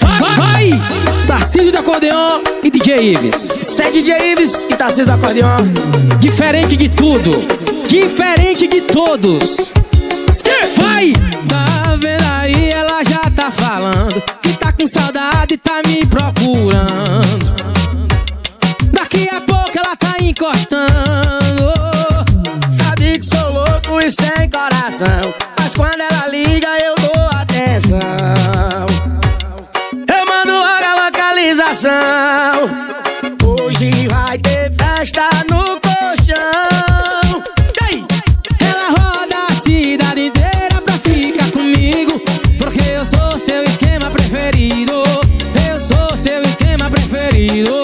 Vai, vai! Tarcísio do acordeão e DJ Ives. Isso é DJ Ives e Tarcísio do acordeão. Diferente de tudo. Diferente de todos. Vai! Tá vendo aí, ela já tá falando. Que tá com saudade e tá me procurando. Daqui a pouco ela tá encostando. Sabe que sou louco e sem coração. Mas quando ela coração. Hoje vai ter festa no colchão. Ela roda a cidade inteira pra ficar comigo. Porque eu sou seu esquema preferido. Eu sou seu esquema preferido.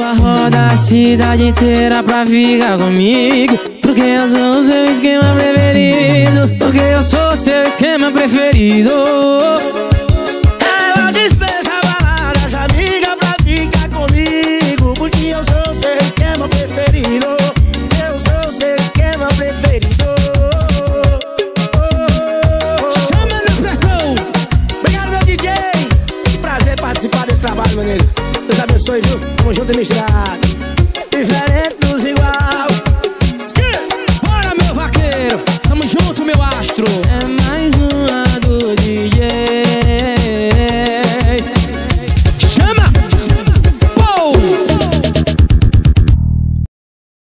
Ela roda a cidade inteira pra ficar comigo. Porque eu sou seu esquema preferido. Porque eu sou seu esquema preferido. Ela dispensa baladas, amiga pra ficar comigo. Porque eu sou seu esquema preferido. Eu sou seu esquema preferido. Chama na pressão. Obrigado meu DJ prazer participar desse trabalho, maneiro Deus abençoe, viu? Tamo junto e misturado. E velho